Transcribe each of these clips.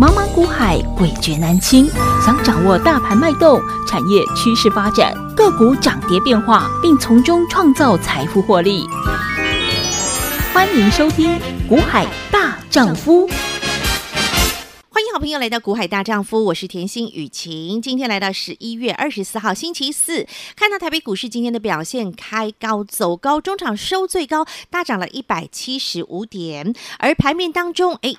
茫茫股海，诡谲难清。想掌握大盘脉动、产业趋势发展、个股涨跌变化，并从中创造财富获利，欢迎收听《股海大丈夫》。欢迎好朋友来到《股海大丈夫》，我是甜心雨晴。今天来到十一月二十四号星期四，看到台北股市今天的表现，开高走高，中场收最高，大涨了一百七十五点，而盘面当中，哎。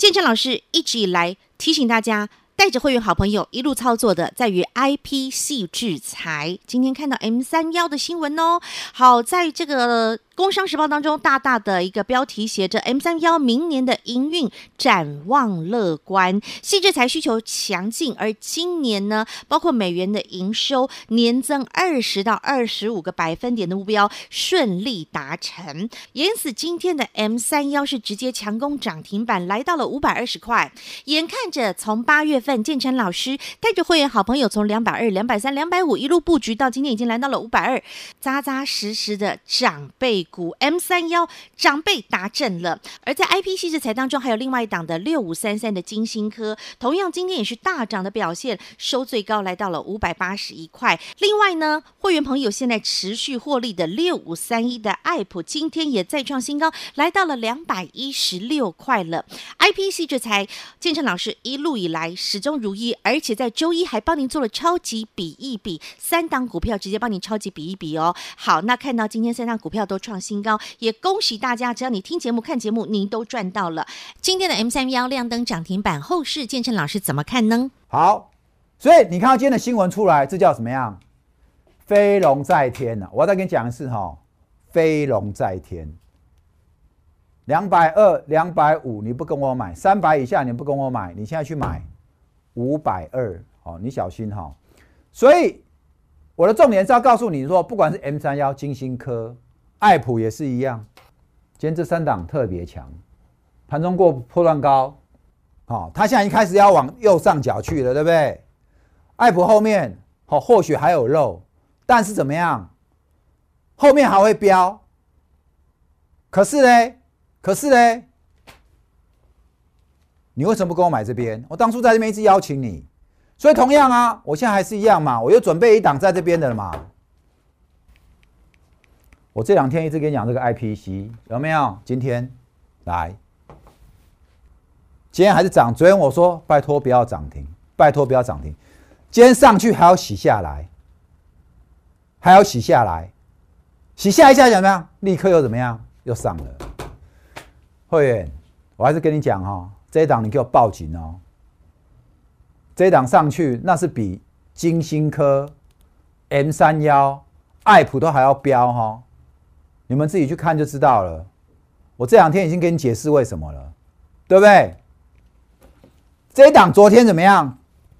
建成老师一直以来提醒大家，带着会员好朋友一路操作的，在于 IPC 制裁。今天看到 M 三幺的新闻哦，好，在这个。《工商时报》当中大大的一个标题写着 “M 三幺明年的营运展望乐观，矽智财需求强劲”，而今年呢，包括美元的营收年增二十到二十五个百分点的目标顺利达成，因此今天的 M 三幺是直接强攻涨停板，来到了五百二十块。眼看着从八月份建成老师带着会员好朋友从两百二、两百三、两百五一路布局到今天已经来到了五百二，扎扎实实的长辈。股 M 三幺长辈达阵了，而在 IPC 制裁当中，还有另外一档的六五三三的金星科，同样今天也是大涨的表现，收最高来到了五百八十一块。另外呢，会员朋友现在持续获利的六五三一的爱普，今天也再创新高，来到了两百一十六块了。IPC 制裁，建成老师一路以来始终如一，而且在周一还帮您做了超级比一比，三档股票直接帮您超级比一比哦。好，那看到今天三档股票都创创新高，也恭喜大家！只要你听节目、看节目，您都赚到了。今天的 M 三幺亮灯涨停板，后市建成老师怎么看呢？好，所以你看到今天的新闻出来，这叫什么样？飞龙在天呐、啊！我要再跟你讲一次哈，飞龙在天。两百二、两百五，你不跟我买；三百以下，你不跟我买。你现在去买五百二，哦，你小心哈。所以。我的重点是要告诉你说，不管是 M 三幺、晶心科、爱普也是一样，今天这三档特别强，盘中过波段高，好，它现在已经开始要往右上角去了，对不对？爱普后面好，或许还有肉，但是怎么样？后面还会飙，可是呢？可是呢？你为什么不跟我买这边？我当初在这边一直邀请你。所以同样啊，我现在还是一样嘛，我又准备一档在这边的了嘛。我这两天一直跟你讲这个 IPC 有没有？今天来，今天还是涨。昨天我说拜托不要涨停，拜托不要涨停。今天上去还要洗下来，还要洗下来，洗下一下怎么样？立刻又怎么样？又上了。会员，我还是跟你讲哈，这一档你给我报警哦。这档上去，那是比金星科、M 三幺、爱普都还要飙哈！你们自己去看就知道了。我这两天已经跟你解释为什么了，对不对？这一档昨天怎么样？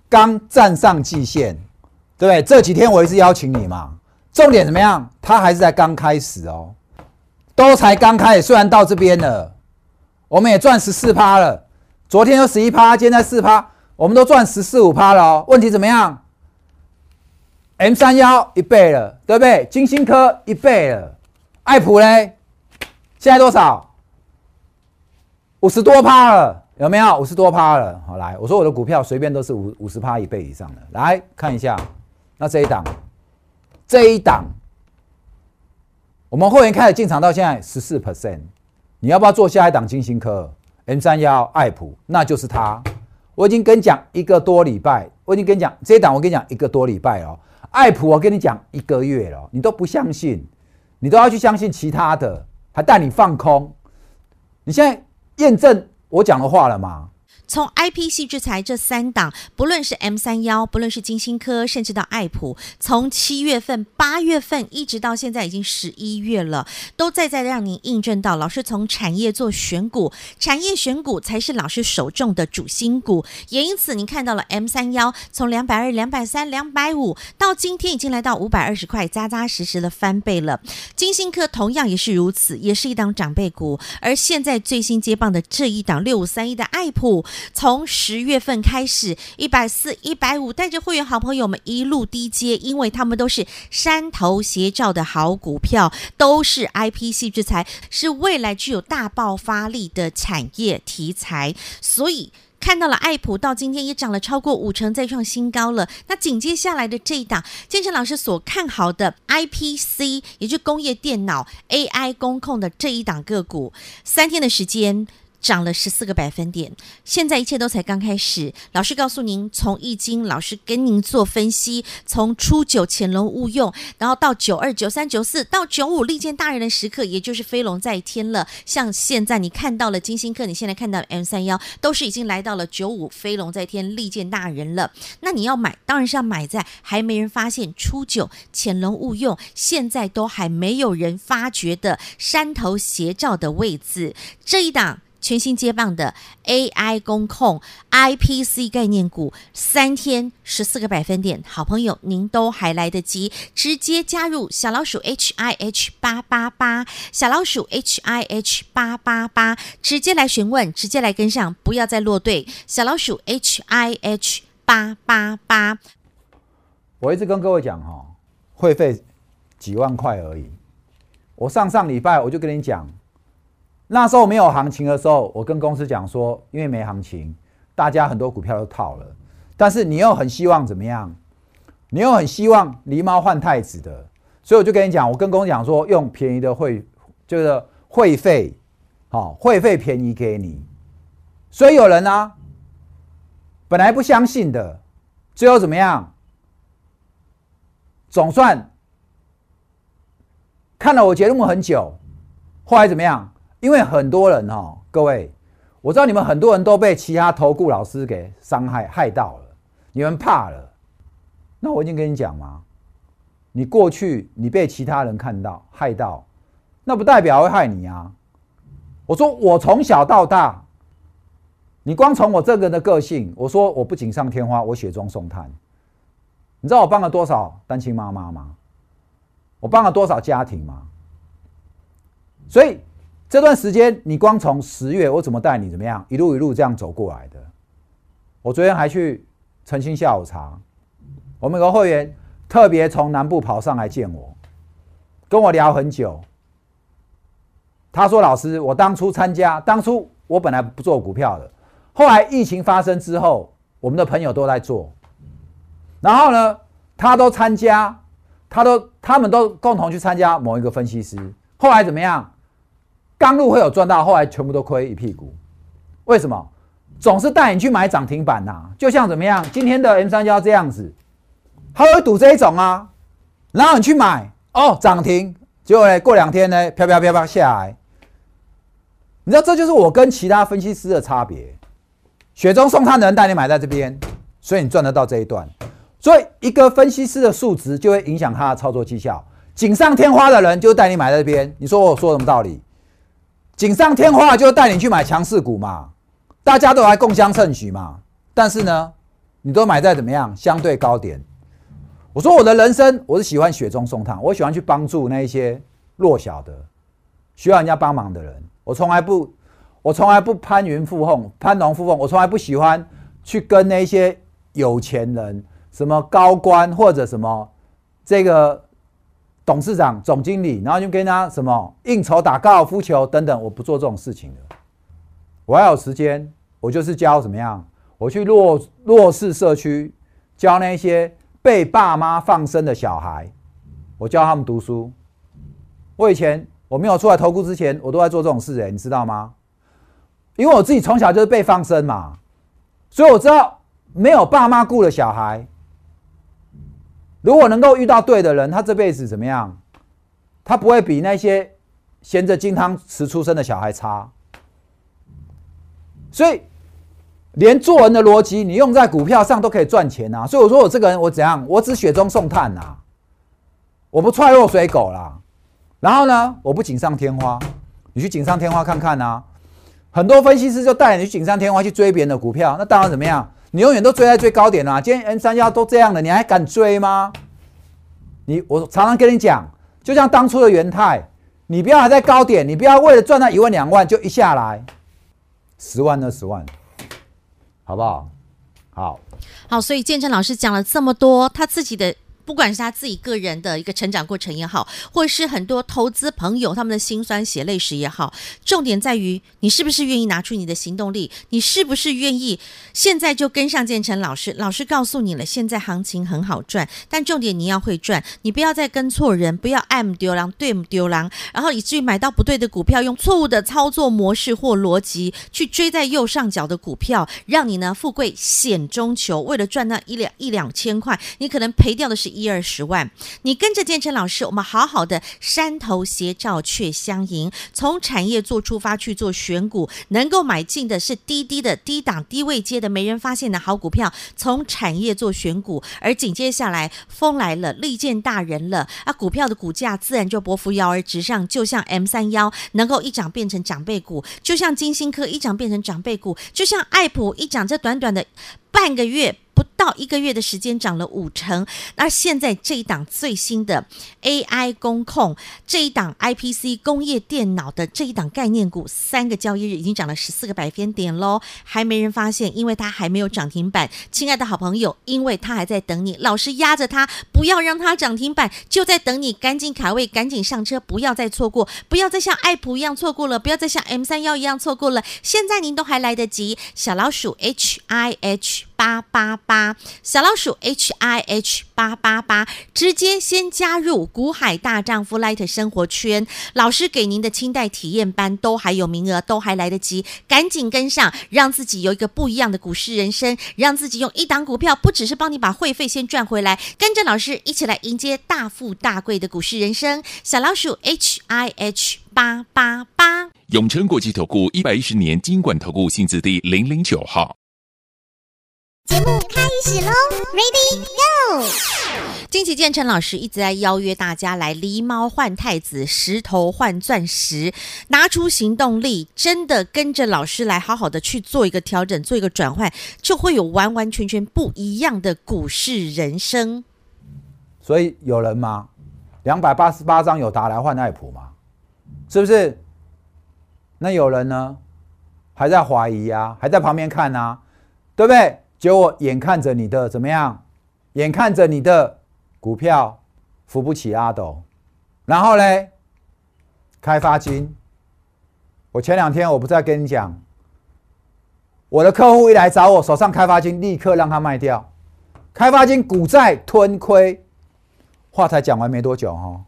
刚站上季线，对不对？这几天我一直邀请你嘛。重点怎么样？它还是在刚开始哦，都才刚开始。虽然到这边了，我们也赚十四趴了。昨天有十一趴，今天在四趴。我们都赚十四五趴了哦，问题怎么样？M 三幺一倍了，对不对？金星科一倍了，爱普嘞，现在多少？五十多趴了，有没有？五十多趴了。好，来，我说我的股票随便都是五五十趴一倍以上的，来看一下。那这一档，这一档，我们会员开始进场到现在十四 percent，你要不要做下一档晶心科？M 三幺爱普，那就是它。我已经跟你讲一个多礼拜，我已经跟你讲这一档，我跟你讲一个多礼拜哦。爱普，我跟你讲一个月了，你都不相信，你都要去相信其他的，还带你放空，你现在验证我讲的话了吗？从 IPC 制裁这三档，不论是 M 三幺，不论是金星科，甚至到爱普，从七月份、八月份一直到现在已经十一月了，都在在让您印证到，老师从产业做选股，产业选股才是老师手中的主心骨。也因此，您看到了 M 三幺从两百二、两百三、两百五，到今天已经来到五百二十块，扎扎实实的翻倍了。金星科同样也是如此，也是一档长辈股。而现在最新接棒的这一档六五三一的爱普。从十月份开始，一百四、一百五，带着会员好朋友们一路低接，因为他们都是山头斜照的好股票，都是 IPC 制材，是未来具有大爆发力的产业题材，所以看到了爱普到今天也涨了超过五成，再创新高了。那紧接下来的这一档，建成老师所看好的 IPC，也就是工业电脑 AI 工控的这一档个股，三天的时间。涨了十四个百分点，现在一切都才刚开始。老师告诉您，从易经老师跟您做分析，从初九潜龙勿用，然后到九二、九三、九四，到九五利剑大人的时刻，也就是飞龙在天了。像现在你看到了金星课，你现在看到 M 三幺，都是已经来到了九五飞龙在天，利剑大人了。那你要买，当然是要买在还没人发现初九潜龙勿用，现在都还没有人发觉的山头斜照的位置，这一档。全新接棒的 AI 工控 IPC 概念股，三天十四个百分点，好朋友您都还来得及，直接加入小老鼠 HIH 八八八，小老鼠 HIH 八八八，直接来询问，直接来跟上，不要再落队，小老鼠 HIH 八八八。我一直跟各位讲哈，会费几万块而已，我上上礼拜我就跟你讲。那时候没有行情的时候，我跟公司讲说，因为没行情，大家很多股票都套了。但是你又很希望怎么样？你又很希望狸猫换太子的，所以我就跟你讲，我跟公司讲说，用便宜的会就是会费，好，会费便宜给你。所以有人呢、啊，本来不相信的，最后怎么样？总算看了我节目很久，后来怎么样？因为很多人哈、哦，各位，我知道你们很多人都被其他投顾老师给伤害害到了，你们怕了。那我已经跟你讲嘛，你过去你被其他人看到害到，那不代表会害你啊。我说我从小到大，你光从我这个人的个性，我说我不锦上添花，我雪中送炭。你知道我帮了多少单亲妈妈吗？我帮了多少家庭吗？所以。这段时间，你光从十月，我怎么带你怎么样，一路一路这样走过来的。我昨天还去澄清下午茶，我们有个会员特别从南部跑上来见我，跟我聊很久。他说：“老师，我当初参加，当初我本来不做股票的，后来疫情发生之后，我们的朋友都在做，然后呢，他都参加，他都他们都共同去参加某一个分析师，后来怎么样？”刚入会有赚到，后来全部都亏一屁股。为什么？总是带你去买涨停板呐、就像怎么样？今天的 M 三幺这样子，他会赌这一种啊。然后你去买哦，涨停，结果呢，过两天呢，飘飘飘飘下来。你知道这就是我跟其他分析师的差别。雪中送炭的人带你买在这边，所以你赚得到这一段。所以一个分析师的数值就会影响他的操作绩效。锦上添花的人就带你买在这边。你说我说什么道理？锦上添花就带你去买强势股嘛，大家都来共襄盛举嘛。但是呢，你都买在怎么样相对高点？我说我的人生我是喜欢雪中送炭，我喜欢去帮助那一些弱小的需要人家帮忙的人。我从来不，我从来不攀云附凤，攀龙附凤。我从来不喜欢去跟那些有钱人、什么高官或者什么这个。董事长、总经理，然后就跟他什么应酬、打高尔夫球等等，我不做这种事情的。我要有时间，我就是教怎么样，我去弱弱势社区，教那些被爸妈放生的小孩，我教他们读书。我以前我没有出来投顾之前，我都在做这种事，哎，你知道吗？因为我自己从小就是被放生嘛，所以我知道没有爸妈顾的小孩。如果能够遇到对的人，他这辈子怎么样？他不会比那些衔着金汤匙出生的小孩差。所以，连做人的逻辑，你用在股票上都可以赚钱啊！所以我说我这个人，我怎样？我只雪中送炭呐，我不踹落水狗啦。然后呢，我不锦上添花。你去锦上添花看看呐，很多分析师就带你去锦上添花去追别人的股票，那当然怎么样？你永远都追在最高点啊！今天 N 三幺都这样了，你还敢追吗？你我常常跟你讲，就像当初的元泰，你不要还在高点，你不要为了赚那一万两万就一下来十万二十万，好不好？好，好，所以建成老师讲了这么多，他自己的。不管是他自己个人的一个成长过程也好，或是很多投资朋友他们的辛酸血泪史也好，重点在于你是不是愿意拿出你的行动力，你是不是愿意现在就跟上建成老师？老师告诉你了，现在行情很好赚，但重点你要会赚，你不要再跟错人，不要爱唔丢狼对丢狼，然后以至于买到不对的股票，用错误的操作模式或逻辑去追在右上角的股票，让你呢富贵险中求，为了赚那一两一两千块，你可能赔掉的是一。二十万，你跟着建成老师，我们好好的山头斜照却相迎，从产业做出发去做选股，能够买进的是低低的低档低位阶的没人发现的好股票，从产业做选股，而紧接下来风来了，利见大人了。啊，股票的股价自然就不扶摇而直上，就像 M 三幺能够一涨变成长辈股，就像金星科一涨变成长辈股，就像爱普一涨，这短短的半个月。不到一个月的时间涨了五成，那现在这一档最新的 AI 工控，这一档 IPC 工业电脑的这一档概念股，三个交易日已经涨了十四个百分点喽，还没人发现，因为它还没有涨停板。亲爱的好朋友，因为它还在等你，老师压着它，不要让它涨停板，就在等你，赶紧卡位，赶紧上车，不要再错过，不要再像爱普一样错过了，不要再像 M 三幺一样错过了，现在您都还来得及，小老鼠 H I H。八八八，小老鼠 H I H 八八八，直接先加入股海大丈夫 Light 生活圈，老师给您的清代体验班都还有名额，都还来得及，赶紧跟上，让自己有一个不一样的股市人生，让自己用一档股票，不只是帮你把会费先赚回来，跟着老师一起来迎接大富大贵的股市人生。小老鼠 H I H 八八八，永诚国际投顾一百一十年金管投顾新字第零零九号。节目开始喽，Ready Go！金奇建成老师一直在邀约大家来狸猫换太子，石头换钻石，拿出行动力，真的跟着老师来好好的去做一个调整，做一个转换，就会有完完全全不一样的股市人生。所以有人吗？两百八十八张有达来换爱普吗？是不是？那有人呢？还在怀疑啊？还在旁边看啊？对不对？结果眼看着你的怎么样？眼看着你的股票扶不起阿斗，然后呢？开发金，我前两天我不再跟你讲，我的客户一来找我，手上开发金立刻让他卖掉。开发金股债吞亏，话才讲完没多久哈，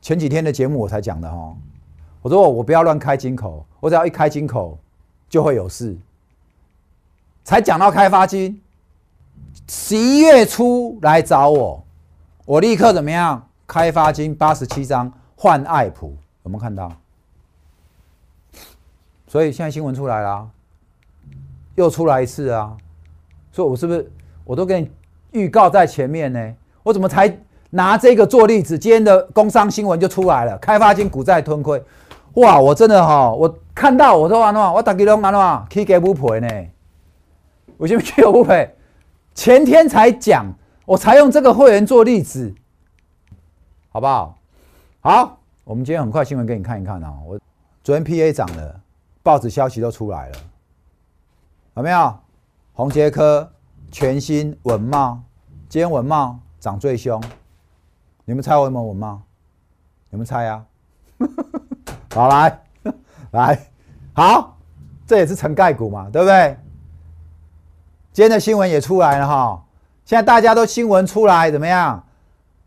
前几天的节目我才讲的哈，我说我不要乱开金口，我只要一开金口就会有事。才讲到开发金，十一月初来找我，我立刻怎么样？开发金八十七张换爱普，有没有看到？所以现在新闻出来了，又出来一次啊！所以我是不是我都给你预告在前面呢？我怎么才拿这个做例子？今天的工商新闻就出来了，开发金股债吞亏，哇！我真的哈，我看到我说完了，我大家都安怎去给不赔呢？我先去不赔，前天才讲，我才用这个会员做例子，好不好？好，我们今天很快新闻给你看一看啊！我昨天 PA 涨了，报纸消息都出来了，有没有？宏捷科、全新、稳懋，今天稳懋涨最凶，你们猜我有没有稳懋？你们猜、啊？好来，来，好，这也是成概股嘛，对不对？今天的新闻也出来了哈，现在大家都新闻出来怎么样？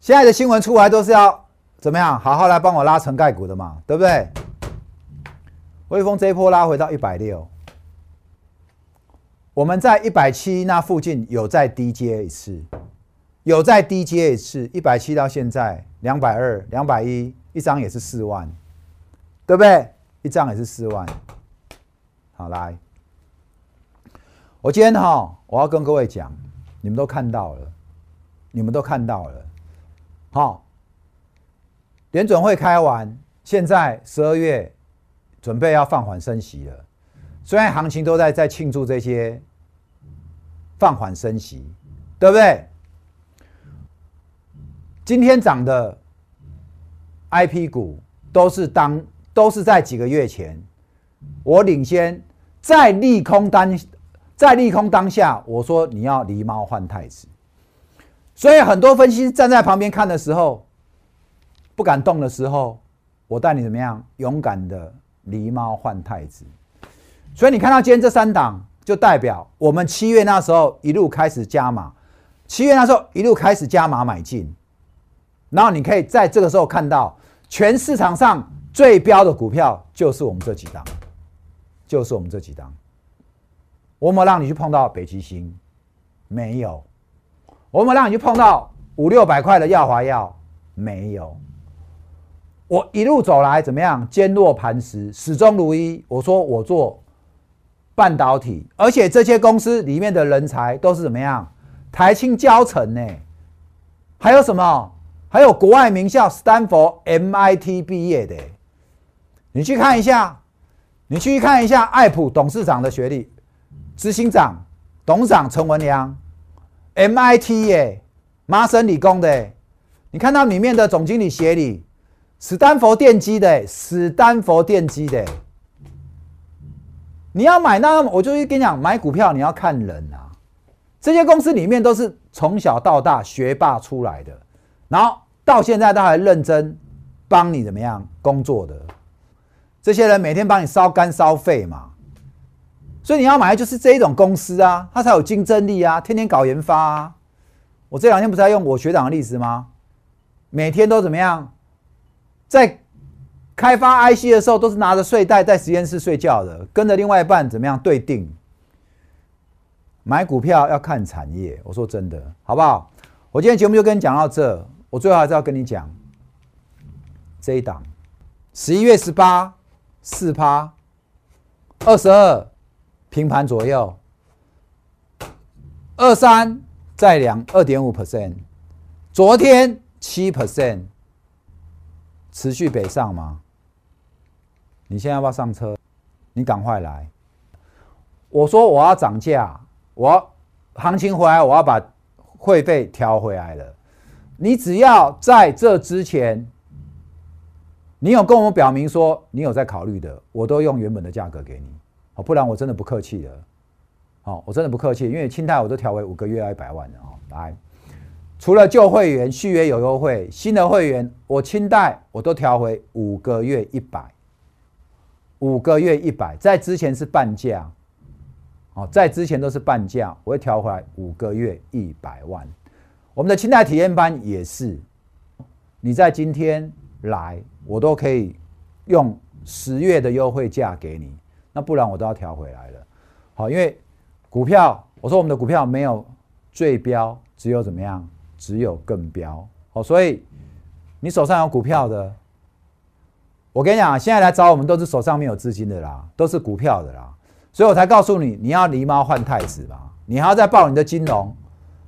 现在的新闻出来都是要怎么样？好好来帮我拉成概股的嘛，对不对？微风这一波拉回到一百六，我们在一百七那附近有再低接一次，有再低接一次，一百七到现在两百二、两百一，一张也是四万，对不对？一张也是四万，好来。我今天哈，我要跟各位讲，你们都看到了，你们都看到了，好，联准会开完，现在十二月准备要放缓升息了，虽然行情都在在庆祝这些放缓升息，对不对？今天涨的 IP 股都是当都是在几个月前，我领先在利空单。在利空当下，我说你要狸猫换太子。所以很多分析师站在旁边看的时候，不敢动的时候，我带你怎么样？勇敢的狸猫换太子。所以你看到今天这三档，就代表我们七月那时候一路开始加码，七月那时候一路开始加码买进，然后你可以在这个时候看到，全市场上最标的股票就是我们这几档，就是我们这几档。我有没有让你去碰到北极星？没有。我有没有让你去碰到五六百块的耀华药？没有。我一路走来怎么样？坚若磐石，始终如一。我说我做半导体，而且这些公司里面的人才都是怎么样？台清教成呢？还有什么？还有国外名校，斯坦福、MIT 毕业的。你去看一下，你去看一下艾普董事长的学历，执行长、董事长陈文良，MIT 耶，麻省理工的。你看到里面的总经理协理。史丹佛电机的，史丹佛电机的，你要买那，我就跟你讲，买股票你要看人啊。这些公司里面都是从小到大学霸出来的，然后到现在都还认真帮你怎么样工作的。这些人每天帮你烧肝烧肺嘛，所以你要买的就是这一种公司啊，它才有竞争力啊，天天搞研发啊。我这两天不是在用我学长的例子吗？每天都怎么样？在开发 IC 的时候，都是拿着睡袋在实验室睡觉的，跟着另外一半怎么样对定？买股票要看产业，我说真的，好不好？我今天节目就跟你讲到这，我最后还是要跟你讲这一档，十一月十八四趴，二十二平盘左右，二三再两二点五 percent，昨天七 percent。持续北上吗？你现在要不要上车？你赶快来！我说我要涨价，我行情回来，我要把会费调回来了。你只要在这之前，你有跟我们表明说你有在考虑的，我都用原本的价格给你。哦，不然我真的不客气了。好，我真的不客气，因为清代我都调为五个月要一百万的哦。来。除了旧会员续约有优惠，新的会员我清代我都调回五个月一百，五个月一百，在之前是半价，哦，在之前都是半价，我会调回来五个月一百万。我们的清代体验班也是，你在今天来，我都可以用十月的优惠价给你，那不然我都要调回来了。好，因为股票，我说我们的股票没有最标，只有怎么样？只有更标好，所以你手上有股票的，我跟你讲，现在来找我们都是手上没有资金的啦，都是股票的啦，所以我才告诉你，你要狸猫换太子吧，你还要再报你的金融，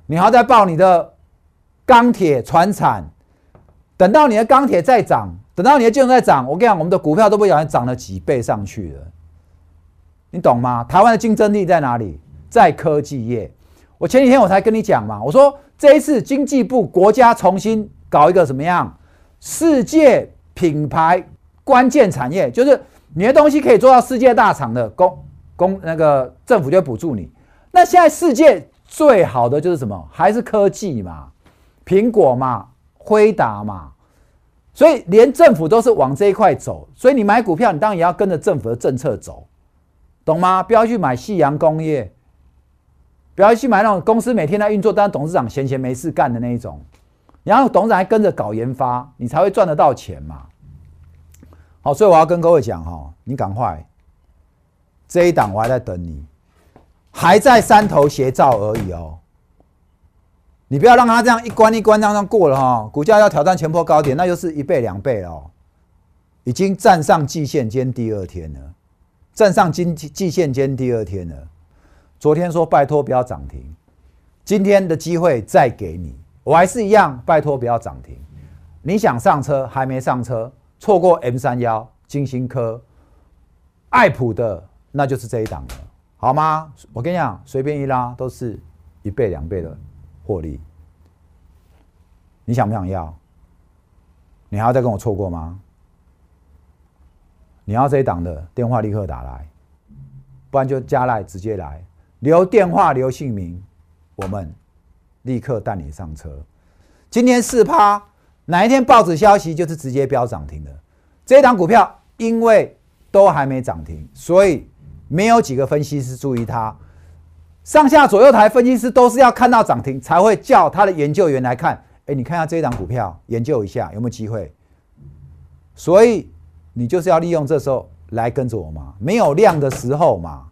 你还要再报你的钢铁、传产，等到你的钢铁再涨，等到你的金融再涨，我跟你讲，我们的股票都不小心涨了几倍上去了，你懂吗？台湾的竞争力在哪里？在科技业。我前几天我才跟你讲嘛，我说这一次经济部国家重新搞一个什么样世界品牌关键产业，就是你的东西可以做到世界大厂的公公那个政府就补助你。那现在世界最好的就是什么？还是科技嘛，苹果嘛，辉达嘛，所以连政府都是往这一块走。所以你买股票，你当然也要跟着政府的政策走，懂吗？不要去买夕阳工业。不要去买那种公司每天在运作，但是董事长闲闲没事干的那一种，然后董事长还跟着搞研发，你才会赚得到钱嘛。好，所以我要跟各位讲哈，你赶快，这一档我还在等你，还在山头斜照而已哦。你不要让它这样一关一关这样过了哈，股价要挑战前波高点，那就是一倍两倍哦，已经站上季线间第二天了，站上季季线间第二天了。昨天说拜托不要涨停，今天的机会再给你，我还是一样拜托不要涨停。你想上车还没上车，错过 M 三幺、金星科、爱普的，那就是这一档了，好吗？我跟你讲，随便一拉都是一倍两倍的获利。你想不想要？你还要再跟我错过吗？你要这一档的电话立刻打来，不然就加赖直接来。留电话，留姓名，我们立刻带你上车。今天四趴，哪一天报纸消息就是直接飙涨停的。这一档股票因为都还没涨停，所以没有几个分析师注意它。上下左右台分析师都是要看到涨停才会叫他的研究员来看。哎，你看下这一档股票，研究一下有没有机会。所以你就是要利用这时候来跟着我嘛，没有量的时候嘛。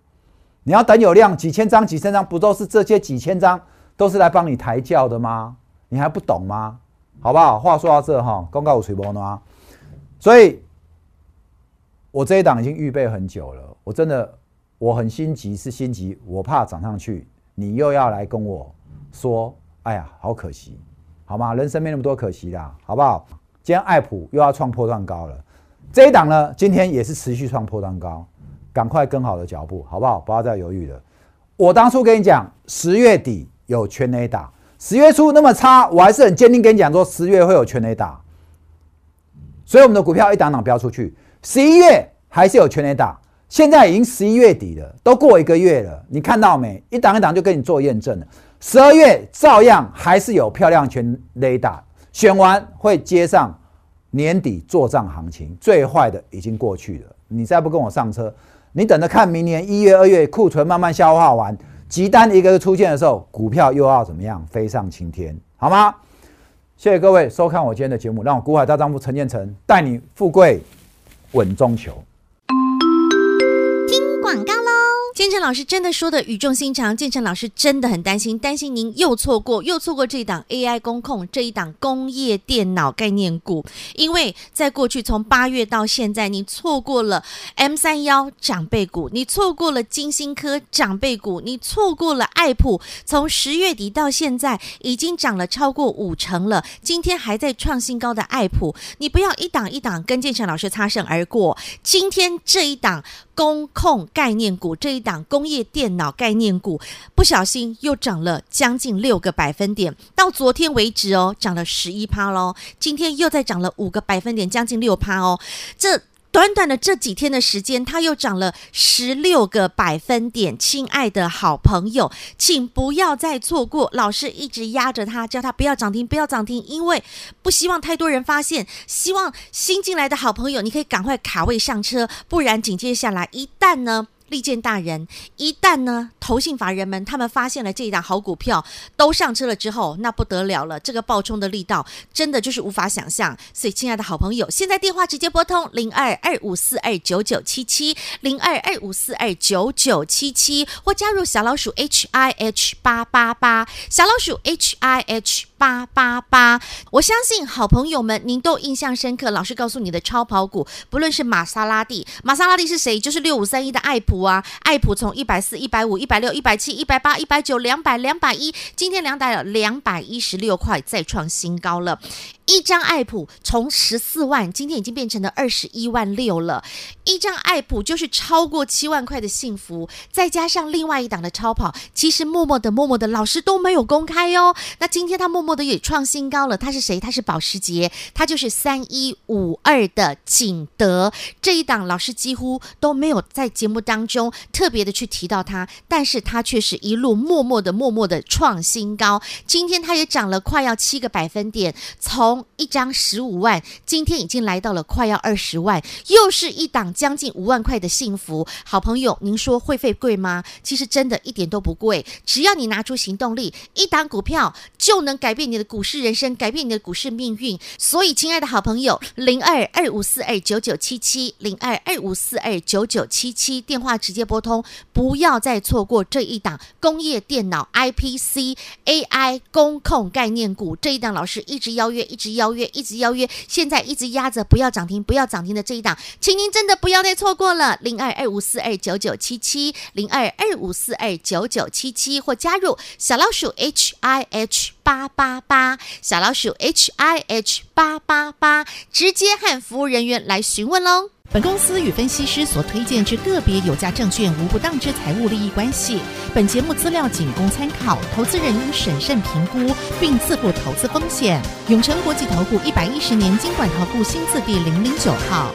你要等有量，几千张、几千张，不都是这些几千张都是来帮你抬轿的吗？你还不懂吗？好不好？话说到这哈，公告有吹波呢，所以，我这一档已经预备很久了。我真的我很心急，是心急，我怕涨上去，你又要来跟我说，哎呀，好可惜，好吗？人生没那么多可惜的，好不好？今天爱普又要创破段高了，这一档呢，今天也是持续创波段高。赶快跟好的脚步，好不好？不要再犹豫了。我当初跟你讲，十月底有全垒打，十月初那么差，我还是很坚定跟你讲说，十月会有全垒打。所以我们的股票一档档飙出去，十一月还是有全垒打。现在已经十一月底了，都过一个月了，你看到没？一档一档就跟你做验证了。十二月照样还是有漂亮全垒打，选完会接上年底做账行情，最坏的已经过去了。你再不跟我上车。你等着看，明年一月、二月库存慢慢消化完，急单一个个出现的时候，股票又要怎么样飞上青天，好吗？谢谢各位收看我今天的节目，让我股海大丈夫陈建成带你富贵稳中求。建成老师真的说的语重心长，建成老师真的很担心，担心您又错过又错过这一档 AI 工控这一档工业电脑概念股，因为在过去从八月到现在，你错过了 M 三幺长辈股，你错过了金星科长辈股，你错过了爱普，从十月底到现在已经涨了超过五成了，今天还在创新高的爱普，你不要一档一档跟建成老师擦身而过，今天这一档。工控概念股这一档工业电脑概念股，不小心又涨了将近六个百分点，到昨天为止哦，涨了十一趴喽，今天又再涨了五个百分点，将近六趴哦，这。短短的这几天的时间，它又涨了十六个百分点。亲爱的好朋友，请不要再错过。老师一直压着它，叫它不要涨停，不要涨停，因为不希望太多人发现。希望新进来的好朋友，你可以赶快卡位上车，不然紧接下来一旦呢。利剑大人，一旦呢，投信法人们他们发现了这一档好股票，都上车了之后，那不得了了，这个暴冲的力道真的就是无法想象。所以，亲爱的好朋友，现在电话直接拨通零二二五四二九九七七零二二五四二九九七七，或加入小老鼠 H I H 八八八，小老鼠 H I H 八八八。我相信好朋友们，您都印象深刻。老师告诉你的超跑股，不论是玛莎拉蒂，玛莎拉蒂是谁？就是六五三一的爱普。啊，爱普从一百四、一百五、一百六、一百七、一百八、一百九、两百、两百一，今天两百两百一十六块，再创新高了。一张爱普从十四万，今天已经变成了二十一万六了。一张爱普就是超过七万块的幸福，再加上另外一档的超跑，其实默默的、默默的，老师都没有公开哦。那今天他默默的也创新高了，他是谁？他是保时捷，他就是三一五二的景德这一档，老师几乎都没有在节目当中特别的去提到他，但是他却是一路默默的、默默的创新高。今天他也涨了快要七个百分点，从一张十五万，今天已经来到了快要二十万，又是一档将近五万块的幸福。好朋友，您说会费贵吗？其实真的一点都不贵，只要你拿出行动力，一档股票就能改变你的股市人生，改变你的股市命运。所以，亲爱的好朋友，零二二五四二九九七七，零二二五四二九九七七，电话直接拨通，不要再错过这一档工业电脑 IPC AI 工控概念股这一档，老师一直邀约，一直。邀约一直邀约，现在一直压着不要涨停，不要涨停的这一档，请您真的不要再错过了。零二二五四二九九七七，零二二五四二九九七七，或加入小老鼠 H I H 八八八，小老鼠 H I H 八八八，直接和服务人员来询问喽。本公司与分析师所推荐之个别有价证券无不当之财务利益关系。本节目资料仅供参考，投资人应审慎评估并自负投资风险。永诚国际投顾一百一十年金管投顾新字第零零九号。